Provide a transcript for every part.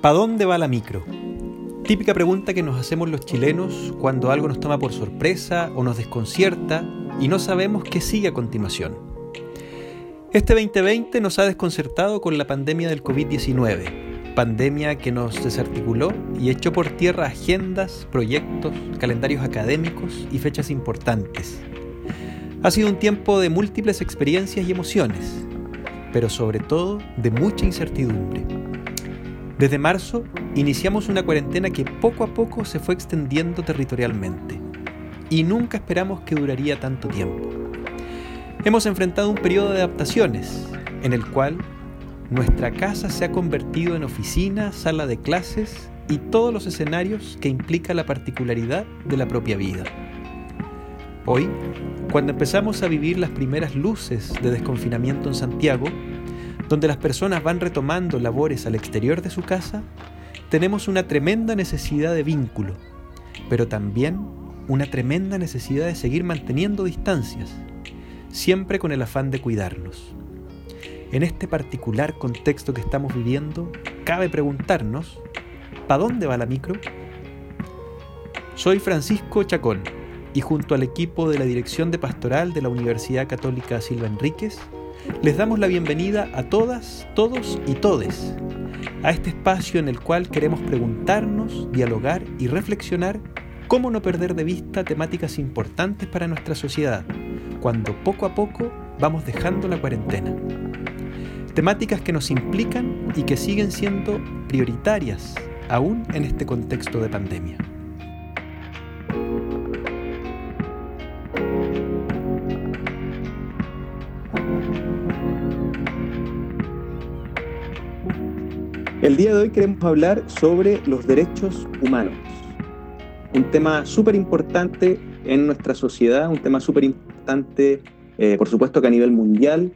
¿Para dónde va la micro? Típica pregunta que nos hacemos los chilenos cuando algo nos toma por sorpresa o nos desconcierta y no sabemos qué sigue a continuación. Este 2020 nos ha desconcertado con la pandemia del COVID-19, pandemia que nos desarticuló y echó por tierra agendas, proyectos, calendarios académicos y fechas importantes. Ha sido un tiempo de múltiples experiencias y emociones, pero sobre todo de mucha incertidumbre. Desde marzo iniciamos una cuarentena que poco a poco se fue extendiendo territorialmente y nunca esperamos que duraría tanto tiempo. Hemos enfrentado un periodo de adaptaciones en el cual nuestra casa se ha convertido en oficina, sala de clases y todos los escenarios que implica la particularidad de la propia vida. Hoy, cuando empezamos a vivir las primeras luces de desconfinamiento en Santiago, donde las personas van retomando labores al exterior de su casa, tenemos una tremenda necesidad de vínculo, pero también una tremenda necesidad de seguir manteniendo distancias, siempre con el afán de cuidarnos. En este particular contexto que estamos viviendo, cabe preguntarnos, ¿para dónde va la micro? Soy Francisco Chacón y junto al equipo de la Dirección de Pastoral de la Universidad Católica Silva Enríquez, les damos la bienvenida a todas, todos y todes a este espacio en el cual queremos preguntarnos, dialogar y reflexionar cómo no perder de vista temáticas importantes para nuestra sociedad, cuando poco a poco vamos dejando la cuarentena. Temáticas que nos implican y que siguen siendo prioritarias aún en este contexto de pandemia. El día de hoy queremos hablar sobre los derechos humanos un tema súper importante en nuestra sociedad, un tema súper importante, eh, por supuesto que a nivel mundial,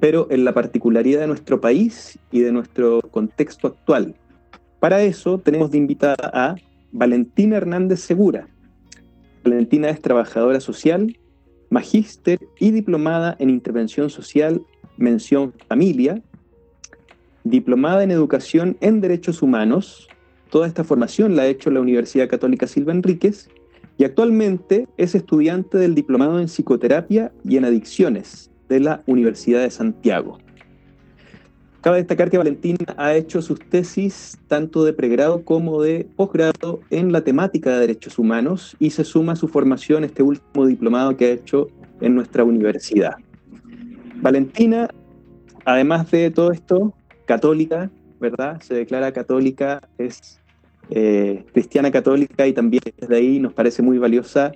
pero en la particularidad de nuestro país y de nuestro contexto actual. Para eso tenemos de invitada a Valentina Hernández Segura. Valentina es trabajadora social, magíster y diplomada en intervención social, mención familia, diplomada en educación en derechos humanos, Toda esta formación la ha hecho la Universidad Católica Silva Enríquez y actualmente es estudiante del Diplomado en Psicoterapia y en Adicciones de la Universidad de Santiago. Cabe destacar que Valentina ha hecho sus tesis tanto de pregrado como de posgrado en la temática de derechos humanos y se suma a su formación este último diplomado que ha hecho en nuestra universidad. Valentina, además de todo esto, católica, ¿verdad? Se declara católica, es eh, cristiana católica y también desde ahí nos parece muy valiosa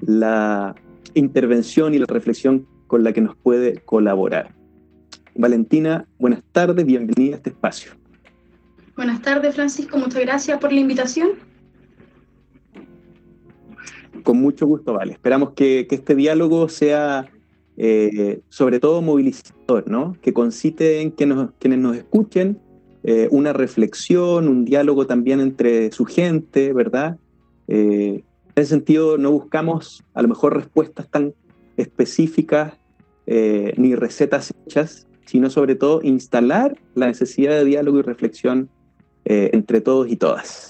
la intervención y la reflexión con la que nos puede colaborar. Valentina, buenas tardes, bienvenida a este espacio. Buenas tardes, Francisco, muchas gracias por la invitación. Con mucho gusto, Vale. Esperamos que, este diálogo sea eh, sobre todo movilizador, ¿no? Que concite en que nos, quienes nos escuchen eh, una reflexión, un diálogo también entre su gente, ¿verdad? Eh, en ese sentido, no buscamos a lo mejor respuestas tan específicas ni recetas hechas, sino sobre todo instalar la necesidad de diálogo y reflexión entre todos y todas.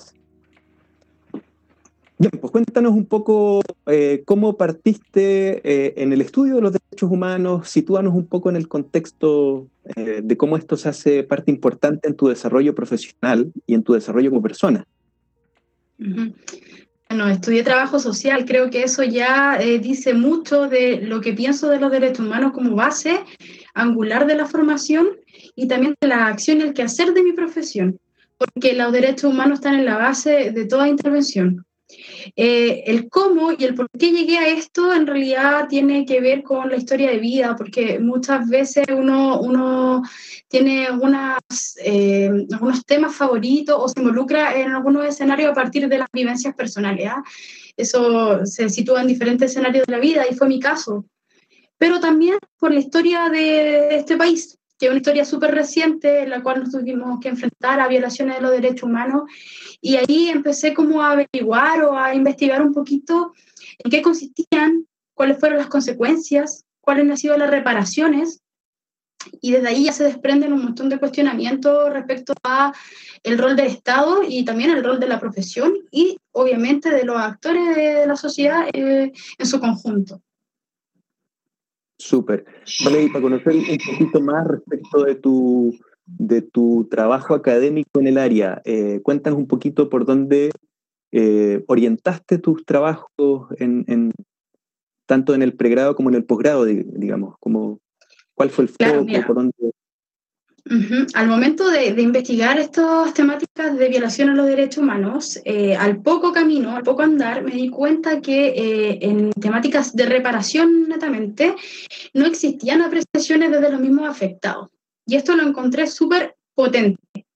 Bien, pues cuéntanos un poco eh, cómo partiste eh, en el estudio de los derechos humanos, sitúanos un poco en el contexto eh, de cómo esto se hace parte importante en tu desarrollo profesional y en tu desarrollo como persona. Bueno, estudié trabajo social, creo que eso ya dice mucho de lo que pienso de los derechos humanos como base angular de la formación y también de la acción y el quehacer de mi profesión, porque los derechos humanos están en la base de toda intervención. Eh, el cómo y el por qué llegué a esto en realidad tiene que ver con la historia de vida, porque muchas veces uno, tiene eh, algunos temas favoritos o se involucra en algunos escenarios a partir de las vivencias personales. ¿ah? Eso se sitúa en diferentes escenarios de la vida y fue mi caso. Pero también por la historia de este país que es una historia súper reciente en la cual nos tuvimos que enfrentar a violaciones de los derechos humanos. Y ahí empecé como a averiguar o a investigar un poquito en qué consistían, cuáles fueron las consecuencias, cuáles han sido las reparaciones y desde ahí ya se desprenden un montón de cuestionamientos respecto a el rol del Estado y también el rol de la profesión y obviamente de los actores de la sociedad eh, en su conjunto. Súper. Vale, y para conocer un poquito más respecto de tu, de tu trabajo académico en el área, eh, cuéntanos un poquito por dónde eh, orientaste tus trabajos en, tanto en el pregrado como en el posgrado, digamos, como, ¿cuál fue el foco? por dónde... Al momento de, investigar estas temáticas de violación a los derechos humanos, eh, al poco camino, al poco andar, me di cuenta que eh, en temáticas de reparación netamente no existían apreciaciones desde los mismos afectados. Y esto lo encontré súper potente.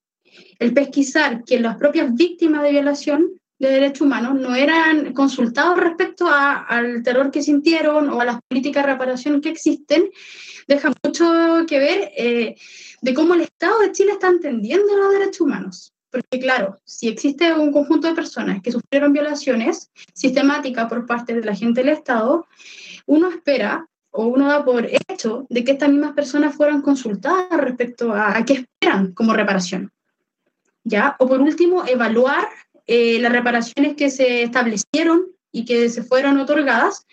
El pesquisar que las propias víctimas de violación de derechos humanos no eran consultados respecto al terror que sintieron o a las políticas de reparación que existen, deja mucho que ver eh, de cómo el Estado de Chile está entendiendo los derechos humanos. Porque claro, si existe un conjunto de personas que sufrieron violaciones sistemáticas por parte de la gente del Estado, uno espera o uno da por hecho de que estas mismas personas fueran consultadas respecto a, a qué esperan como reparación. ¿Ya? O por último, evaluar eh, las reparaciones que se establecieron y que se fueron otorgadas,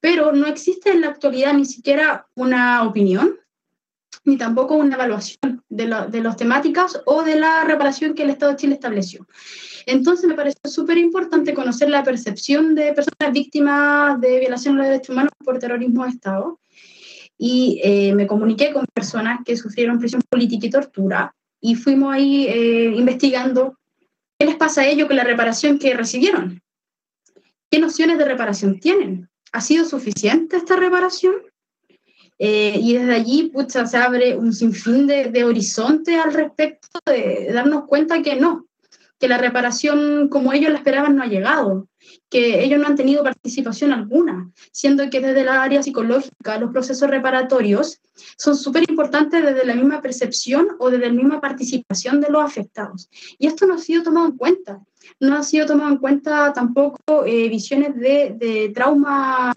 pero no existe en la actualidad ni siquiera una opinión ni tampoco una evaluación de, de las temáticas o de la reparación que el Estado de Chile estableció. Entonces me parece súper importante conocer la percepción de personas víctimas de violación de los derechos humanos por terrorismo de Estado. Y eh, me comuniqué con personas que sufrieron prisión política y tortura y fuimos ahí eh, investigando qué les pasa a ellos con la reparación que recibieron. ¿Qué nociones de reparación tienen? ¿Ha sido suficiente esta reparación? Eh, y desde allí se abre un sinfín de, de horizonte al respecto de darnos cuenta que no, que la reparación como ellos la esperaban no ha llegado, que ellos no han tenido participación alguna, siendo que desde la área psicológica los procesos reparatorios son súper importantes desde la misma percepción o desde la misma participación de los afectados. Y esto no ha sido tomado en cuenta. No ha sido tomado en cuenta tampoco eh, visiones de, de trauma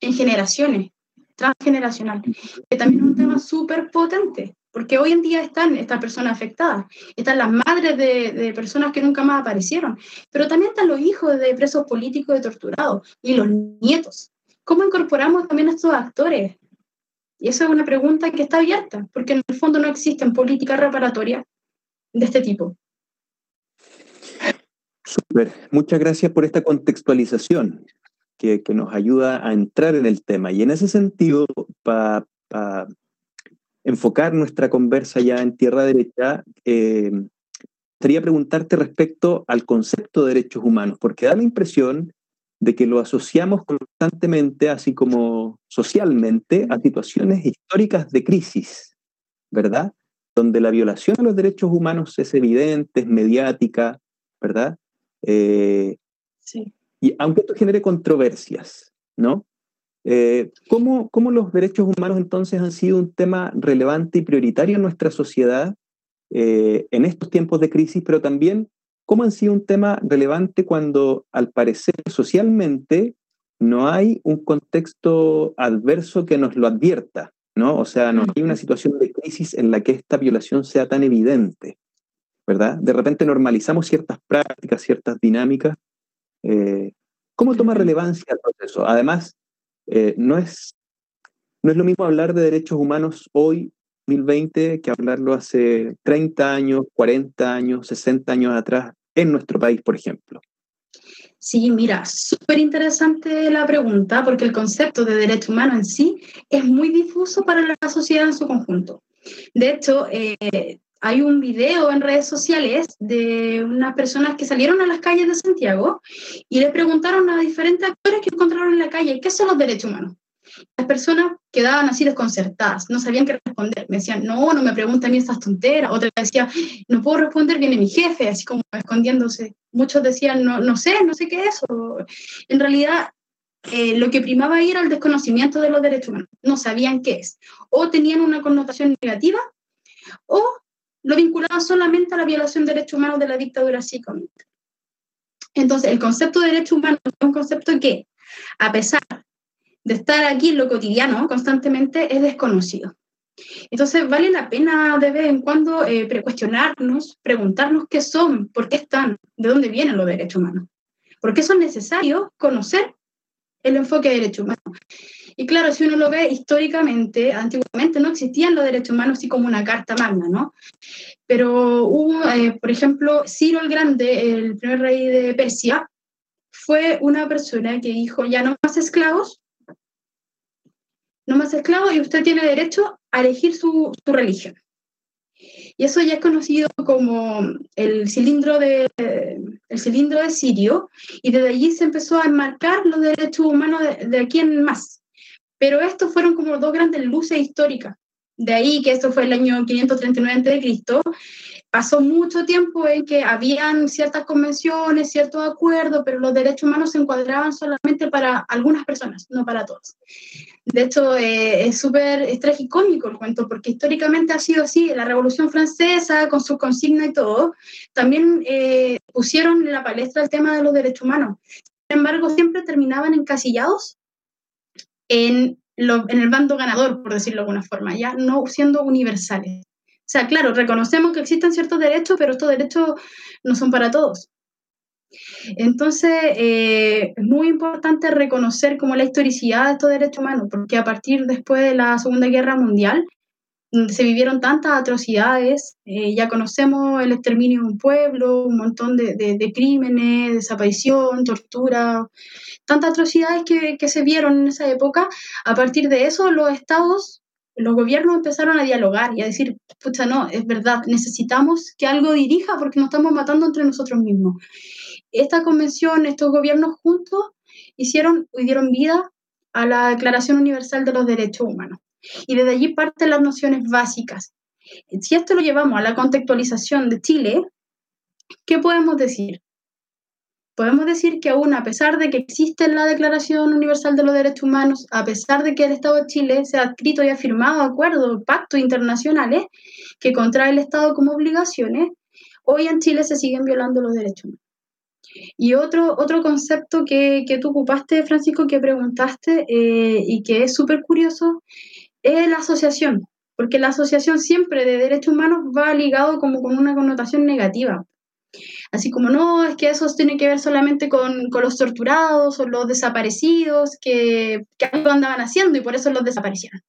en generaciones transgeneracional, que también es un tema súper potente, porque hoy en día están estas personas afectadas, están las madres de, personas que nunca más aparecieron, pero también están los hijos de presos políticos de torturados y los nietos. ¿Cómo incorporamos también a estos actores? Y esa es una pregunta que está abierta, porque en el fondo no existen políticas reparatorias de este tipo. Súper. Muchas gracias por esta contextualización que, nos ayuda a entrar en el tema. Y en ese sentido, para enfocar nuestra conversa ya en tierra derecha, eh, quería preguntarte respecto al concepto de derechos humanos, porque da la impresión de que lo asociamos constantemente, así como socialmente, a situaciones históricas de crisis, ¿verdad? Donde la violación a los derechos humanos es evidente, es mediática, ¿verdad? Eh, sí. Y aunque esto genere controversias, ¿no? Eh, ¿cómo, ¿cómo, los derechos humanos entonces han sido un tema relevante y prioritario en nuestra sociedad eh, en estos tiempos de crisis, pero también cómo han sido un tema relevante cuando al parecer socialmente no hay un contexto adverso que nos lo advierta, ¿no? O sea, no hay una situación de crisis en la que esta violación sea tan evidente, ¿verdad? De repente normalizamos ciertas prácticas, ciertas dinámicas eh, ¿Cómo toma relevancia el proceso? Además, eh, no, es, no es lo mismo hablar de derechos humanos hoy, 2020, que hablarlo hace 30 años, 40 años, 60 años atrás en nuestro país, por ejemplo. Sí, mira, súper interesante la pregunta porque el concepto de derecho humano en sí es muy difuso para la sociedad en su conjunto. De hecho, eh, hay un video en redes sociales de unas personas que salieron a las calles de Santiago y le preguntaron a diferentes actores que encontraron en la calle, ¿qué son los derechos humanos? Las personas quedaban así desconcertadas, no sabían qué responder. Me decían, no, no me pregunten a mí estas tonteras. Otra decía, no puedo responder, viene mi jefe, así como escondiéndose. Muchos decían, no, no sé, no sé qué es eso. En realidad, eh, lo que primaba era el desconocimiento de los derechos humanos. No sabían qué es. O tenían una connotación negativa o lo vinculaban solamente a la violación de derechos humanos de la dictadura psicónica. Entonces, el concepto de derechos humanos es un concepto que, a pesar de estar aquí en lo cotidiano constantemente, es desconocido. Entonces vale la pena de vez en cuando eh, preguntarnos qué son, por qué están, de dónde vienen los derechos humanos. Porque eso es necesario conocer el enfoque de derechos humanos. Y claro, si uno lo ve históricamente, antiguamente no existían los derechos humanos así como una carta magna, ¿no? Pero hubo, eh, por ejemplo, Ciro el Grande, el primer rey de Persia, fue una persona que dijo, ya no más esclavos, no más esclavos y usted tiene derecho a elegir su, su religión. Y eso ya es conocido como el cilindro de, el cilindro de Sirio, y desde allí se empezó a enmarcar los derechos humanos de, de aquí más. Pero estos fueron como dos grandes luces históricas. De ahí que esto fue el año 539 a.C., pasó mucho tiempo en que habían ciertas convenciones, ciertos acuerdos, pero los derechos humanos se encuadraban solamente para algunas personas, no para todos. De hecho, eh, es súper es tragicómico el cuento, porque históricamente ha sido así. La Revolución Francesa, con su consigna y todo, también eh, pusieron en la palestra el tema de los derechos humanos. Sin embargo, siempre terminaban encasillados en, en el bando ganador, por decirlo de alguna forma, ya no siendo universales. O sea, claro, reconocemos que existen ciertos derechos, pero estos derechos no son para todos. Entonces, eh, es muy importante reconocer como la historicidad de estos derechos humanos, porque a partir después de la Segunda Guerra Mundial, se vivieron tantas atrocidades, eh, ya conocemos el exterminio de un pueblo, un montón de, crímenes, desaparición, tortura, tantas atrocidades que, que, se vieron en esa época. A partir de eso, los estados, los gobiernos empezaron a dialogar y a decir, pucha, no, es verdad, necesitamos que algo dirija porque nos estamos matando entre nosotros mismos. Esta convención, estos gobiernos juntos, hicieron y dieron vida a la Declaración Universal de los Derechos Humanos. Y desde allí parten las nociones básicas. Si esto lo llevamos a la contextualización de Chile, ¿qué podemos decir? Podemos decir que aún a pesar de que existe la Declaración Universal de los Derechos Humanos, a pesar de que el Estado de Chile se ha escrito y ha firmado acuerdos, pactos internacionales que contrae el Estado como obligaciones, hoy en Chile se siguen violando los derechos humanos. Y otro, otro concepto que, que tú ocupaste, Francisco, que preguntaste eh, y que es súper curioso, es la asociación, porque la asociación siempre de derechos humanos va ligado como con una connotación negativa. Así como no, es que eso tiene que ver solamente con, con los torturados o los desaparecidos que, que, algo andaban haciendo y por eso los desaparecieron.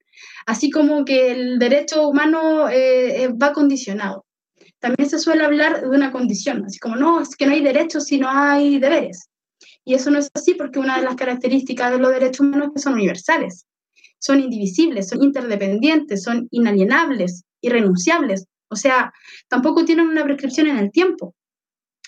Así como que el derecho humano eh, eh, va condicionado. También se suele hablar de una condición, así como no, es que no hay derechos si no hay deberes. Y eso no es así porque una de las características de los derechos humanos es que son universales son indivisibles, son interdependientes, son inalienables, irrenunciables. O sea, tampoco tienen una prescripción en el tiempo.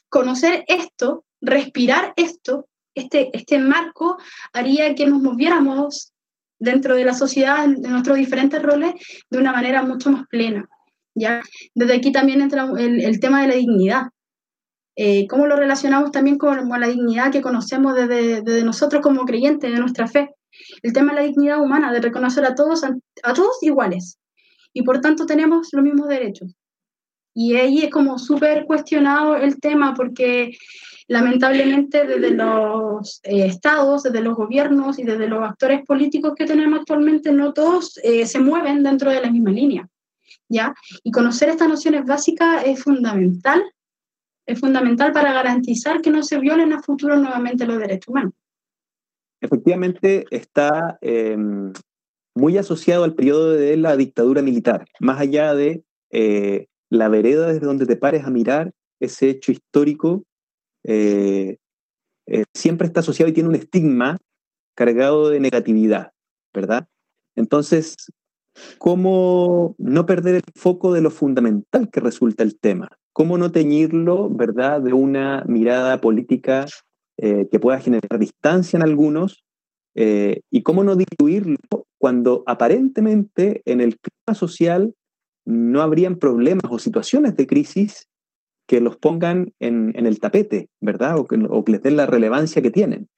Conocer esto, respirar esto, este, este marco, haría que nos moviéramos dentro de la sociedad, en nuestros diferentes roles, de una manera mucho más plena. ¿ya? Desde aquí también entra el, el tema de la dignidad. Eh, ¿Cómo lo relacionamos también con, con, la dignidad que conocemos desde, desde nosotros como creyentes de nuestra fe? El tema de la dignidad humana, de reconocer a todos, a todos iguales. Y por tanto tenemos los mismos derechos. Y ahí es como súper cuestionado el tema porque lamentablemente desde los eh, estados, desde los gobiernos y desde los actores políticos que tenemos actualmente, no todos eh, se mueven dentro de la misma línea. ¿ya? Y conocer estas nociones básicas es fundamental, es fundamental para garantizar que no se violen a futuro nuevamente los derechos humanos efectivamente está eh, muy asociado al periodo de la dictadura militar, más allá de eh, la vereda desde donde te pares a mirar ese hecho histórico, eh, siempre está asociado y tiene un estigma cargado de negatividad, ¿verdad? Entonces, ¿cómo no perder el foco de lo fundamental que resulta el tema? ¿Cómo no teñirlo, ¿verdad?, de una mirada política eh, que pueda generar distancia en algunos, eh, y cómo no diluirlo cuando aparentemente en el clima social no habrían problemas o situaciones de crisis que los pongan en, el tapete, ¿verdad? O que, o que les den la relevancia que tienen.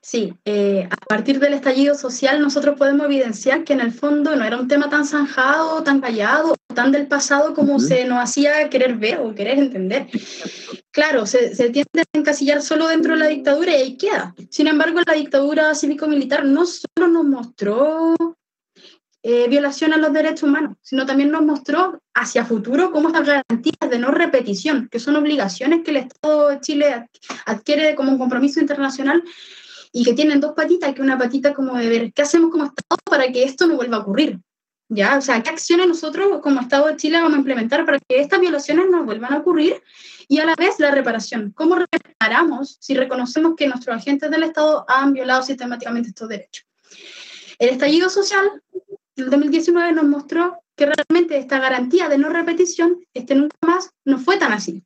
Sí, eh, a partir del estallido social nosotros podemos evidenciar que en el fondo no era un tema tan zanjado, tan callado, tan del pasado como uh -huh. se nos hacía querer ver o querer entender. Claro, se, se, tiende a encasillar solo dentro de la dictadura y ahí queda. Sin embargo, la dictadura cívico-militar no solo nos mostró eh, violación a los derechos humanos, sino también nos mostró hacia futuro cómo estas garantías de no repetición, que son obligaciones que el Estado de Chile adquiere como un compromiso internacional y que tienen dos patitas, que una patita como de ver qué hacemos como Estado para que esto no vuelva a ocurrir. ¿Ya? O sea, ¿qué acciones nosotros como Estado de Chile vamos a implementar para que estas violaciones no vuelvan a ocurrir? Y a la vez la reparación. ¿Cómo reparamos si reconocemos que nuestros agentes del Estado han violado sistemáticamente estos derechos? El estallido social del 2019 nos mostró que realmente esta garantía de no repetición, este nunca más, no fue tan así.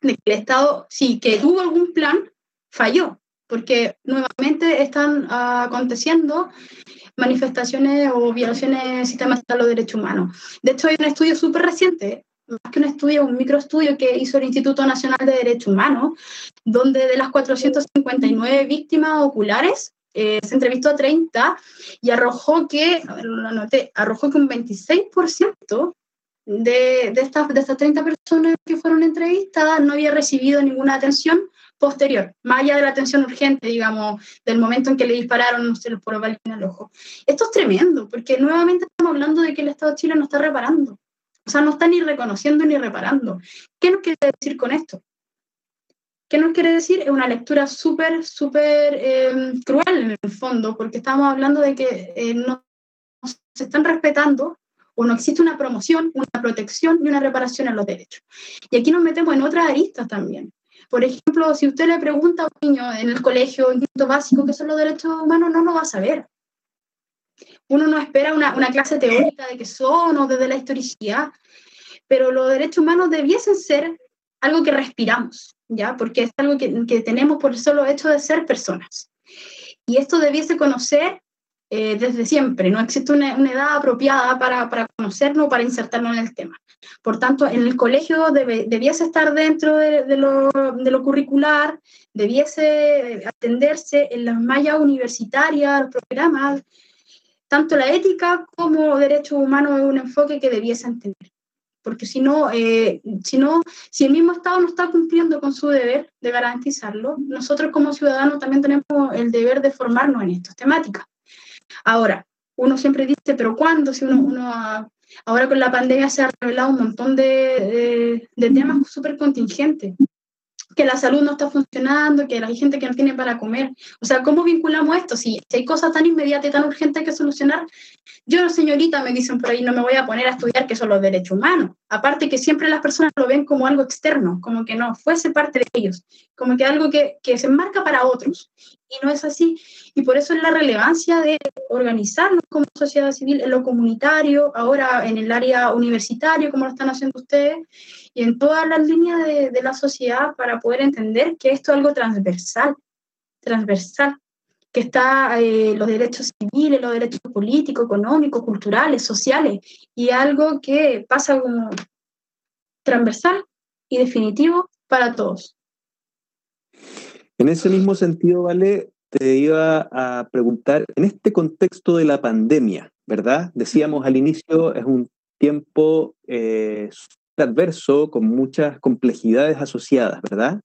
De que el Estado, sí, que tuvo algún plan, falló, porque nuevamente están aconteciendo manifestaciones o violaciones sistemáticas de los derechos humanos. De hecho, hay un estudio súper reciente, más que un estudio, un microestudio que hizo el Instituto Nacional de Derechos Humanos, donde de las 459 víctimas oculares, eh, se entrevistó a 30 y arrojó que, a ver, lo anoté, arrojó que un 26% de, de, estas, de estas 30 personas que fueron entrevistadas no había recibido ninguna atención posterior, más allá de la atención urgente, digamos, del momento en que le dispararon, no sé, los poros en el ojo. Esto es tremendo, porque nuevamente estamos hablando de que el Estado de Chile no está reparando. O sea, no está ni reconociendo ni reparando. ¿Qué nos quiere decir con esto? ¿Qué nos quiere decir? Es una lectura súper, súper eh, cruel en el fondo, porque estamos hablando de que eh, no se están respetando o no existe una promoción, una protección y una reparación a los derechos. Y aquí nos metemos en otras aristas también. Por ejemplo, si usted le pregunta a un niño en el colegio, en quinto básico, qué son los derechos humanos, no lo va a saber. Uno no espera una, una clase teórica de qué son o desde la historicidad, pero los derechos humanos debiesen ser algo que respiramos, ¿ya? Porque es algo que, que tenemos por el solo hecho de ser personas. Y esto debiese conocer eh, desde siempre, no existe una, una edad apropiada para, para, conocernos, para insertarnos en el tema. Por tanto, en el colegio debe, debiese estar dentro de, de, lo, de, lo, curricular, debiese atenderse en las mallas universitarias, los programas, tanto la ética como derechos humanos es un enfoque que debiese entender porque si no, eh, si no, si el mismo Estado no está cumpliendo con su deber de garantizarlo, nosotros como ciudadanos también tenemos el deber de formarnos en estas temáticas. Ahora, uno siempre dice, pero ¿cuándo? Si uno, ahora con la pandemia se ha revelado un montón de, temas súper contingentes que la salud no está funcionando, que hay gente que no tiene para comer. O sea, ¿cómo vinculamos esto? Si, si hay cosas tan inmediatas y tan urgentes que solucionar, yo, señorita, me dicen por ahí, no me voy a poner a estudiar que son los derechos humanos. Aparte que siempre las personas lo ven como algo externo, como que no fuese parte de ellos, como que algo que, que se enmarca para otros. Y no es así. Y por eso es la relevancia de organizarnos como sociedad civil en lo comunitario, ahora en el área universitario, como lo están haciendo ustedes, y en todas las líneas de, la sociedad para poder entender que esto es algo transversal, transversal, que está eh, los derechos civiles, los derechos políticos, económicos, culturales, sociales, y algo que pasa como transversal y definitivo para todos. En ese mismo sentido, Vale, te iba a preguntar, en este contexto de la pandemia, ¿verdad? Decíamos al inicio, es un tiempo eh, adverso, con muchas complejidades asociadas, ¿verdad?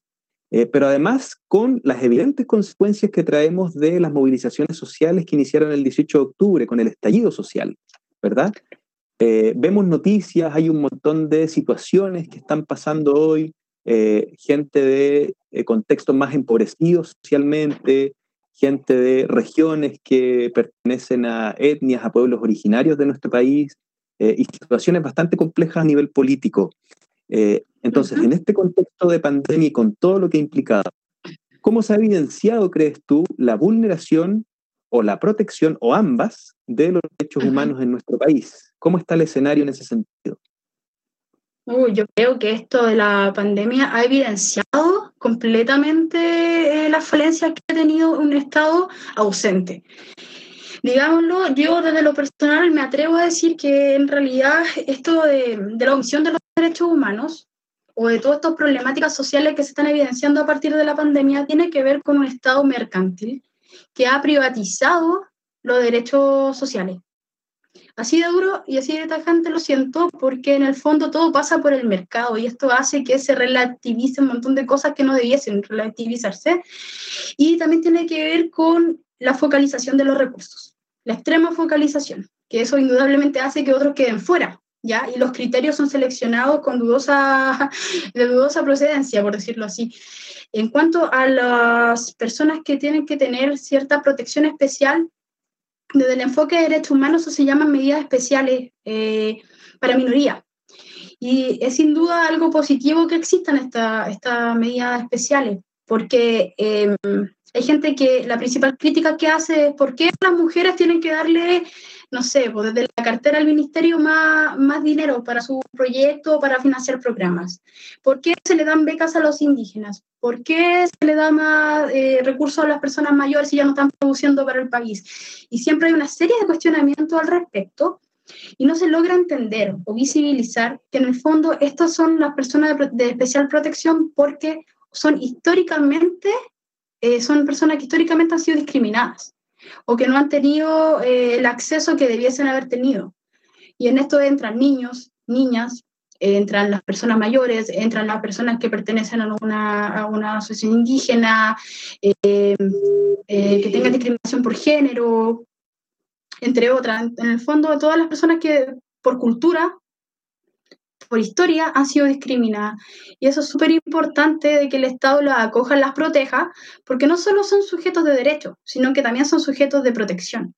Eh, pero además con las evidentes consecuencias que traemos de las movilizaciones sociales que iniciaron el 18 de octubre con el estallido social, ¿verdad? Eh, vemos noticias, hay un montón de situaciones que están pasando hoy, eh, gente de eh, contextos más empobrecidos socialmente, gente de regiones que pertenecen a etnias, a pueblos originarios de nuestro país, eh, y situaciones bastante complejas a nivel político. Entonces, uh -huh. en este contexto de pandemia y con todo lo que ha implicado, ¿cómo se ha evidenciado, crees tú, la vulneración o la protección, o ambas, de los derechos humanos en nuestro país? ¿Cómo está el escenario en ese sentido? Uy, yo creo que esto de la pandemia ha evidenciado completamente eh, las falencias que ha tenido un Estado ausente digámoslo, yo desde lo personal me atrevo a decir que en realidad esto de, de la omisión de los derechos humanos o de todas estas problemáticas sociales que se están evidenciando a partir de la pandemia tiene que ver con un Estado mercantil que ha privatizado los derechos sociales. Así de duro y así de tajante lo siento, porque en el fondo todo pasa por el mercado y esto hace que se relativice un montón de cosas que no debiesen relativizarse. Y también tiene que ver con la focalización de los recursos, la extrema focalización. que eso indudablemente hace que otros queden fuera, ¿ya? Y los criterios son seleccionados con dudosa, de dudosa procedencia, por decirlo así. En cuanto a las personas que tienen que tener cierta protección especial, desde el enfoque de derechos humanos se llaman medidas especiales eh, para minoría. Y es sin duda algo positivo que existan estas esta medidas especiales, porque em, hay gente que la principal crítica que hace es por qué las mujeres tienen que darle, no sé, pues desde la cartera al ministerio más, más dinero para su proyecto, para financiar programas. ¿Por qué se le dan becas a los indígenas? ¿Por qué se le da más eh, recursos a las personas mayores si ya no están produciendo para el país? Y siempre hay una serie de cuestionamientos al respecto y no se logra entender o visibilizar que en el fondo estas son las personas de especial protección porque son históricamente eh, son personas que históricamente han sido discriminadas o que no han tenido eh, el acceso que debiesen haber tenido. Y en esto entran niños, niñas, entran las personas mayores, entran las personas que pertenecen a una, una asociación indígena, eh, que tengan discriminación por género, entre otras. En el fondo, todas las personas que por cultura por historia han sido discriminadas. Y eso es súper importante de que el Estado las acoja, las proteja, porque no solo son sujetos de derecho, sino que también son sujetos de protección.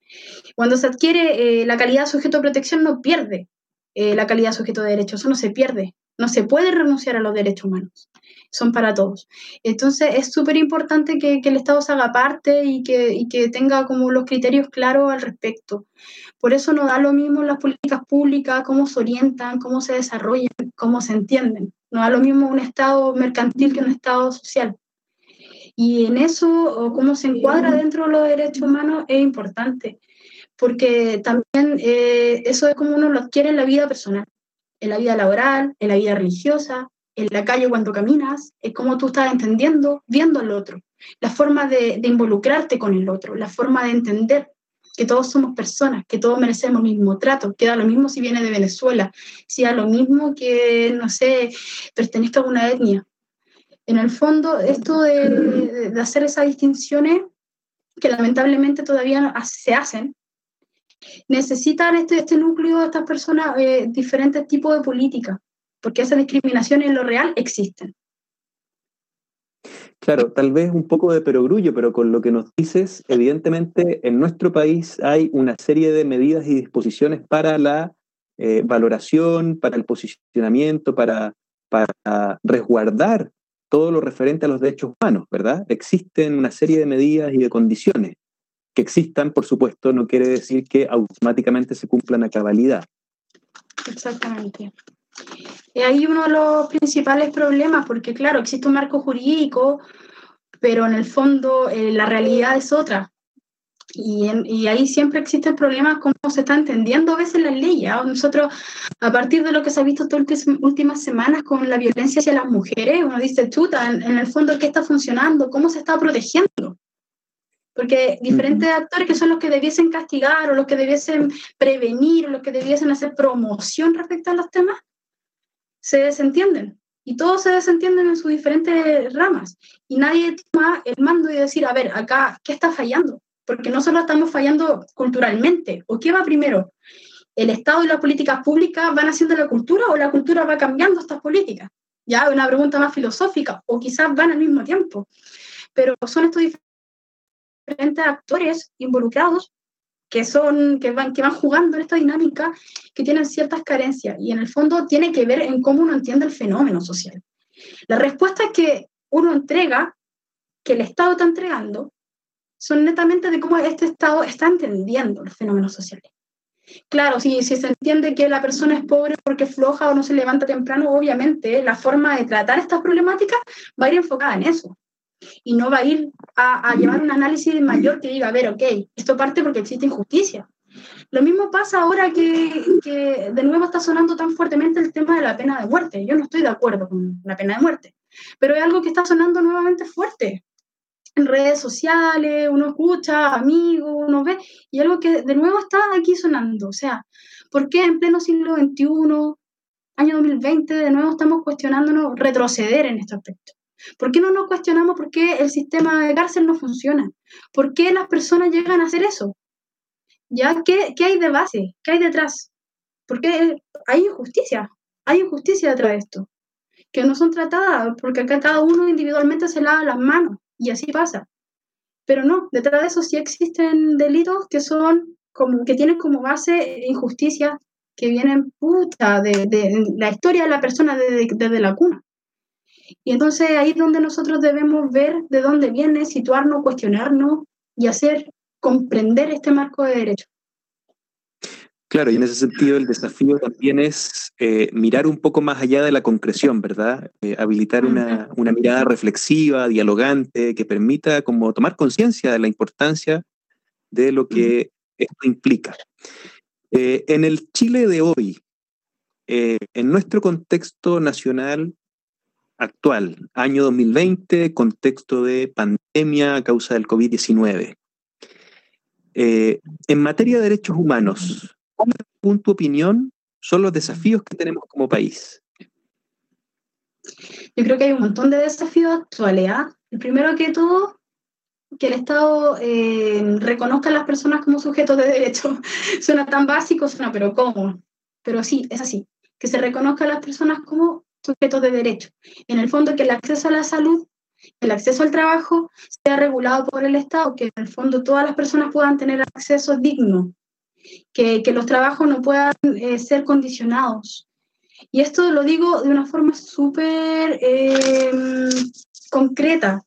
Cuando se adquiere eh, la calidad de sujeto de protección, no pierde eh, la calidad de sujeto de derecho, eso no se pierde. No se puede renunciar a los derechos humanos, son para todos. Entonces es súper importante que, el Estado se haga parte y que, y que tenga como los criterios claros al respecto. Por eso no da lo mismo las políticas públicas, cómo se orientan, cómo se desarrollan, cómo se entienden. No da lo mismo un Estado mercantil que un Estado social. Y en eso, cómo se encuadra dentro de los derechos humanos, es importante, porque también eh, eso es como uno lo adquiere en la vida personal, en la vida laboral, en la vida religiosa, en la calle cuando caminas, es como tú estás entendiendo, viendo al otro, la forma de, involucrarte con el otro, la forma de entender que todos somos personas, que todos merecemos el mismo trato, que da lo mismo si viene de Venezuela, si da lo mismo que, no sé, pertenezca a una etnia. En el fondo, esto de, hacer esas distinciones, que lamentablemente todavía se hacen, necesitan este, este núcleo estas personas eh, diferentes tipos de políticas, porque esas discriminaciones en lo real existen. Claro, tal vez un poco de perogrullo, pero con lo que nos dices, evidentemente en nuestro país hay una serie de medidas y disposiciones para la eh, valoración, para el posicionamiento, para, para resguardar todo lo referente a los derechos humanos, ¿verdad? Existen una serie de medidas y de condiciones. Que existan, por supuesto, no quiere decir que automáticamente se cumplan a cabalidad. Exactamente. Y ahí uno de los principales problemas, porque claro, existe un marco jurídico, pero en el fondo eh, la realidad es otra. Y, y, ahí siempre existe el problema cómo se está entendiendo a veces las leyes. Nosotros, a partir de lo que se ha visto estas últimas semanas con la violencia hacia las mujeres, uno dice, chuta, en, en el fondo, ¿qué está funcionando? ¿Cómo se está protegiendo? Porque diferentes actores que son los que debiesen castigar o los que debiesen prevenir o los que debiesen hacer promoción respecto a los temas, se desentienden y todos se desentienden en sus diferentes ramas y nadie toma el mando y decir, a ver, acá, ¿qué está fallando? Porque no solo estamos fallando culturalmente, ¿o qué va primero? ¿El Estado y las políticas públicas van haciendo la cultura o la cultura va cambiando estas políticas? Ya, una pregunta más filosófica, o quizás van al mismo tiempo. Pero son estos diferentes actores involucrados que, son, que, van, que van jugando en esta dinámica, que tienen ciertas carencias y en el fondo tiene que ver en cómo uno entiende el fenómeno social. La respuesta que uno entrega, que el Estado está entregando, son netamente de cómo este Estado está entendiendo los fenómenos sociales. Claro, si, si se entiende que la persona es pobre porque floja o no se levanta temprano, obviamente la forma de tratar estas problemáticas va a ir enfocada en eso y no va a ir a, llevar un análisis mayor que diga, a ver, ok, esto parte porque existe injusticia. Lo mismo pasa ahora que, que, de nuevo está sonando tan fuertemente el tema de la pena de muerte. Yo no estoy de acuerdo con la pena de muerte, pero es algo que está sonando nuevamente fuerte. En redes sociales, uno escucha, amigos, uno ve, y algo que de nuevo está aquí sonando. O sea, ¿por qué en pleno siglo XXI, año 2020, de nuevo estamos cuestionándonos retroceder en este aspecto? ¿Por qué no nos cuestionamos por qué el sistema de cárcel no funciona? ¿Por qué las personas llegan a hacer eso? ¿Ya? ¿Qué, ¿Qué hay de base? ¿Qué hay detrás? Porque hay injusticia, hay injusticia detrás de esto, que no son tratadas, porque acá cada uno individualmente se lava las manos y así pasa. Pero no, detrás de eso sí existen delitos que son como que tienen como base injusticias que vienen puta de, de, la historia de la persona desde, desde la cuna. Y entonces ahí es donde nosotros debemos ver de dónde viene, situarnos, cuestionarnos y hacer comprender este marco de derecho. Claro, y en ese sentido el desafío también es eh, mirar un poco más allá de la concreción, ¿verdad? Eh, habilitar una, una, mirada reflexiva, dialogante, que permita como tomar conciencia de la importancia de lo que esto implica. Eh, en el Chile de hoy, en nuestro contexto nacional actual, año 2020, contexto de pandemia a causa del COVID-19, en materia de derechos humanos, según tu opinión, son los desafíos que tenemos como país? Yo creo que hay un montón de desafíos actuales. ¿ah? El primero que todo, que el Estado eh, reconozca a las personas como sujetos de derecho. suena tan básico, suena, pero ¿cómo? Pero sí, es así. Que se reconozca a las personas como sujetos de derecho. En el fondo, que el acceso a la salud, el acceso al trabajo sea regulado por el Estado, que en el fondo todas las personas puedan tener acceso digno que, que los trabajos no puedan eh, ser condicionados. Y esto lo digo de una forma súper eh, concreta.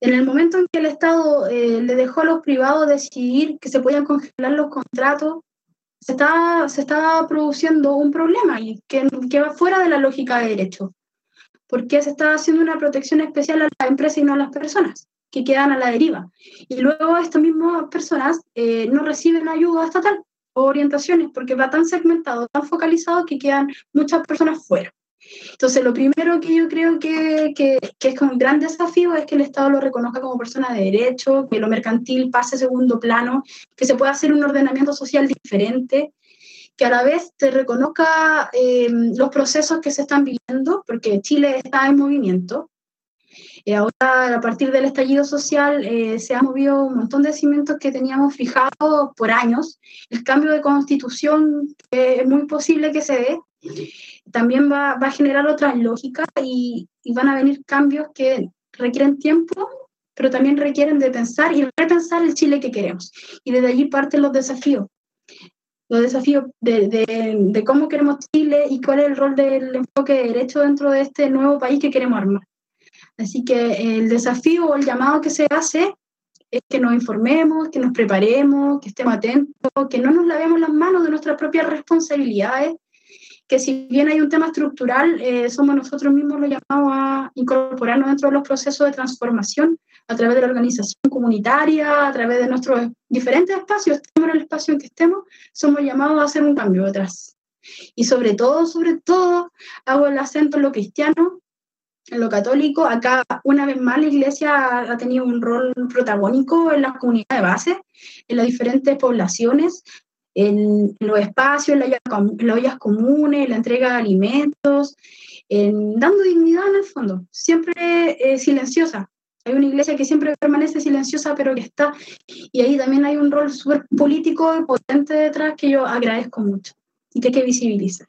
En el momento en que el Estado eh, le dejó a los privados decidir que se podían congelar los contratos, se estaba, se estaba produciendo un problema y que, que va fuera de la lógica de derecho, porque se estaba haciendo una protección especial a las empresas y no a las personas que quedan a la deriva. Y luego estas mismas personas eh, no reciben ayuda estatal o orientaciones porque va tan segmentado, tan focalizado que quedan muchas personas fuera. Entonces, lo primero que yo creo que, que, que es un gran desafío es que el Estado lo reconozca como persona de derecho, que lo mercantil pase a segundo plano, que se pueda hacer un ordenamiento social diferente, que a la vez se reconozca eh, los procesos que se están viviendo, porque Chile está en movimiento, eh, ahora, a partir del estallido social, eh, se han movido un montón de cimientos que teníamos fijados por años. El cambio de constitución es muy posible que se dé. También va, va a generar otras lógicas y, van a venir cambios que requieren tiempo, pero también requieren de pensar y repensar el Chile que queremos. Y desde allí parten los desafíos los desafíos de, de, de, cómo queremos Chile y cuál es el rol del enfoque de derecho dentro de este nuevo país que queremos armar. Así que el desafío o el llamado que se hace es que nos informemos, que nos preparemos, que estemos atentos, que no nos lavemos las manos de nuestras propias responsabilidades, que si bien hay un tema estructural, eh, somos nosotros mismos los llamados a incorporarnos dentro de los procesos de transformación a través de la organización comunitaria, a través de nuestros diferentes espacios, estemos en el espacio en que estemos, somos llamados a hacer un cambio detrás. Y sobre todo, sobre todo, hago el acento en lo cristiano, en lo católico, acá una vez más la iglesia ha tenido un rol protagónico en la comunidad de base, en las diferentes poblaciones, en los espacios, en las ollas comunes, la entrega de alimentos, en, dando dignidad en el fondo, siempre eh, silenciosa. Hay una iglesia que siempre permanece silenciosa, pero que está, y ahí también hay un rol súper político y potente detrás que yo agradezco mucho y que hay que visibilizar.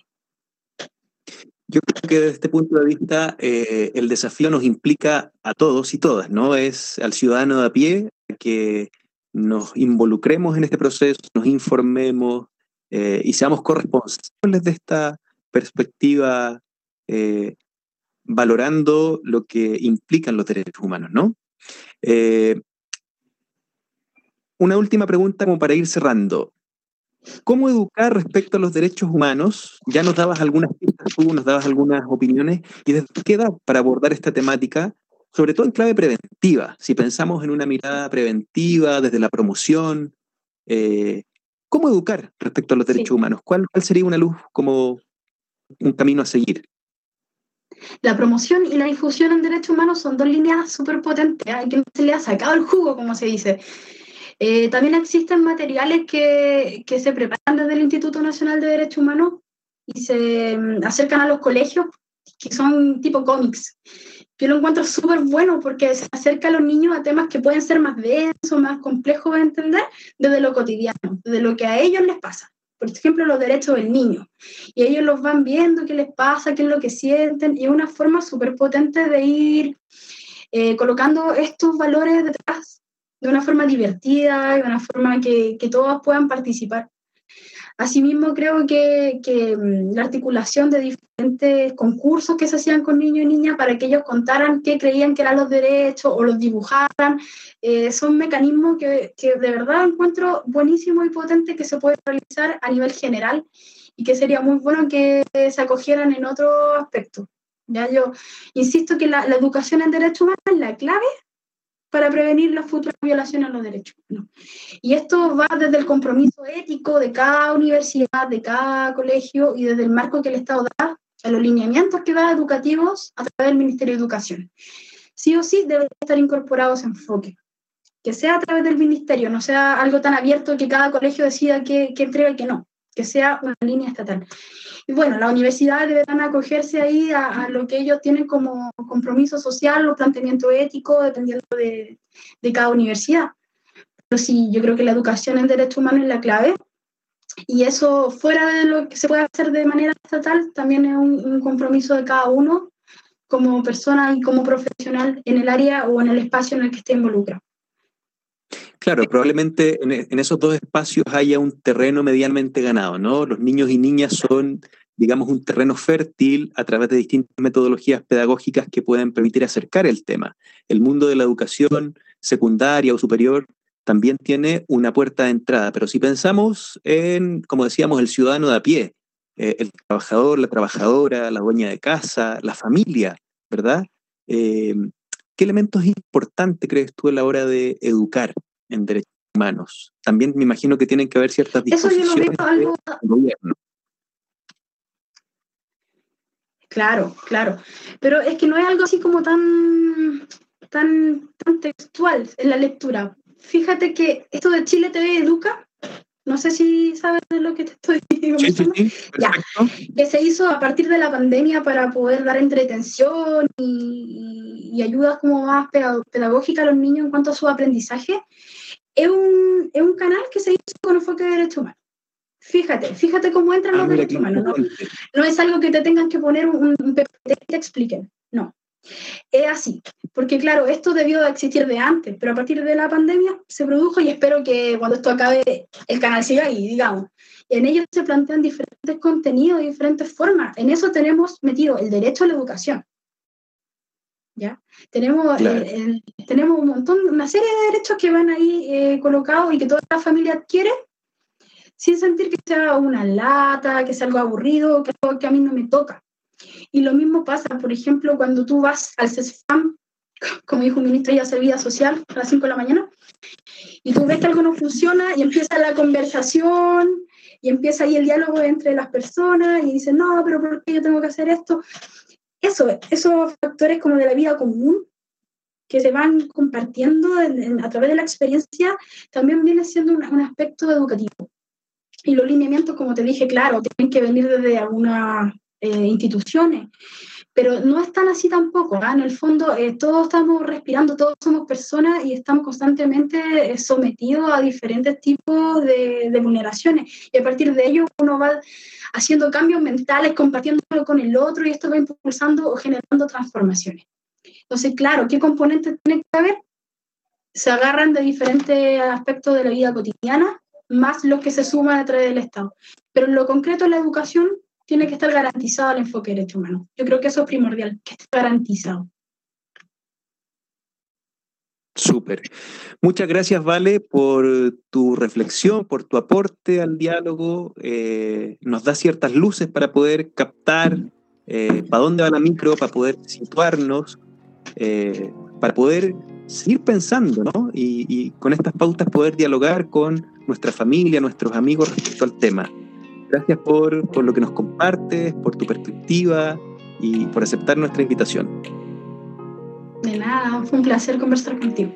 Yo creo que desde este punto de vista eh, el desafío nos implica a todos y todas, ¿no? Es al ciudadano de a pie que nos involucremos en este proceso, nos informemos eh, y seamos corresponsables de esta perspectiva, eh, valorando lo que implican los derechos humanos, ¿no? una última pregunta como para ir cerrando. ¿Cómo educar respecto a los derechos humanos? Ya nos dabas algunas pistas, tú nos dabas algunas opiniones. ¿Y desde qué edad para abordar esta temática? Sobre todo en clave preventiva. Si pensamos en una mirada preventiva, desde la promoción, eh, ¿cómo educar respecto a los derechos humanos? ¿Cuál, ¿Cuál sería una luz como un camino a seguir? La promoción y la difusión en derechos humanos son dos líneas súper potentes, hay que se le ha sacado el jugo, como se dice. Eh, también existen materiales que, que, se preparan desde el Instituto Nacional de Derechos Humanos y se mm, acercan a los colegios, que son tipo cómics, yo lo encuentro súper bueno porque se acerca a los niños a temas que pueden ser más densos, más complejos de entender desde lo cotidiano, desde lo que a ellos les pasa. Por ejemplo, los derechos del niño. Y ellos los van viendo, qué les pasa, qué es lo que sienten. Y es una forma súper potente de ir eh, colocando estos valores detrás de una forma divertida, de una forma que, que todos puedan participar. Asimismo, creo que, mm, la articulación de diferentes concursos que se hacían con niños y niñas para que ellos contaran qué creían que eran los derechos o los dibujaran, eh, son mecanismos que, de verdad encuentro buenísimo y potente que se puede realizar a nivel general y que sería muy bueno que se acogieran en otro aspecto. Ya yo insisto que la, la educación en derechos humanos es la clave para prevenir las futuras violaciones a los derechos humanos. Y esto va desde el compromiso ético de cada universidad, de cada colegio y desde el marco que el Estado da a los lineamientos que da educativos a través del Ministerio de Educación. Sí o sí debe estar incorporado ese enfoque. Que sea a través del ministerio, no sea algo tan abierto que cada colegio decida qué, qué entrega y qué no, que sea una línea estatal. Y bueno, las universidades deberán acogerse ahí a, lo que ellos tienen como compromiso social o planteamiento ético, dependiendo de, cada universidad. Pero sí, yo creo que la educación en derechos humanos es la clave. Y eso, fuera de lo que se puede hacer de manera estatal, también es un, un compromiso de cada uno como persona y como profesional en el área o en el espacio en el que esté involucrado. Claro, probablemente en, esos dos espacios haya un terreno medianamente ganado, ¿no? Los niños y niñas son, digamos, un terreno fértil a través de distintas metodologías pedagógicas que pueden permitir acercar el tema. El mundo de la educación secundaria o superior también tiene una puerta de entrada, pero si pensamos en, como decíamos, el ciudadano de a pie, eh, el trabajador, la trabajadora, la dueña de casa, la familia, ¿verdad? Eh, ¿Qué elementos importantes crees tú a la hora de educar en derechos humanos. También me imagino que tienen que haber ciertas disposiciones Eso yo lo gobierno. Claro, claro. Pero es que no es algo así como tan, tan, tan textual en la lectura. Fíjate que esto de Chile TV Educa, no sé si sabes de lo que te estoy diciendo. Sí, ya, que se hizo a partir de la pandemia para poder dar entretención y, y ayudas como más pedagógicas a los niños en cuanto a su aprendizaje es un, es un canal que se hizo con enfoque de derechos humanos. Fíjate, fíjate cómo entran ah, los derechos humanos. No, no, es algo que te tengan que poner un, un PPT y te expliquen. No. Es así. Porque, claro, esto debió de existir de antes, pero a partir de la pandemia se produjo y espero que cuando esto acabe el canal siga ahí, digamos. En ellos se plantean diferentes contenidos, diferentes formas. En eso tenemos metido el derecho a la educación. ¿ya? Tenemos, eh, tenemos un montón, una serie de derechos que van ahí eh, colocados y que toda la familia adquiere sin sentir que sea una lata, que sea algo aburrido, que algo que a mí no me toca. Y lo mismo pasa, por ejemplo, cuando tú vas al CESFAM, como dijo un ministro de Servida Social a las 5 de la mañana, y tú ves que algo no funciona y empieza la conversación y empieza ahí el diálogo entre las personas y dicen, no, pero ¿por qué yo tengo que hacer esto? eso, esos factores como de la vida común que se van compartiendo a través de la experiencia, también viene siendo un, aspecto educativo. Y los lineamientos, como te dije, claro, tienen que venir desde algunas eh, instituciones, pero no es tan así tampoco. ¿ah? En el fondo, eh, todos estamos respirando, todos somos personas y estamos constantemente eh, sometidos a diferentes tipos de, de, vulneraciones. Y a partir de ello, uno va haciendo cambios mentales, compartiéndolo con el otro y esto va impulsando o generando transformaciones. Entonces, claro, ¿qué componentes tiene que haber? Se agarran de diferentes aspectos de la vida cotidiana, más los que se suman a través del Estado. Pero en lo concreto, la educación tiene que estar garantizado el enfoque de derechos humanos. Yo creo que eso es primordial, que esté garantizado. Súper. Muchas gracias, Vale, por tu reflexión, por tu aporte al diálogo. Eh, nos da ciertas luces para poder captar eh, para dónde va la micro, para poder situarnos, eh, para poder seguir pensando, ¿no? Y, y con estas pautas poder dialogar con nuestra familia, nuestros amigos respecto al tema. Gracias por, por lo que nos compartes, por tu perspectiva y por aceptar nuestra invitación. De nada, fue un placer conversar contigo.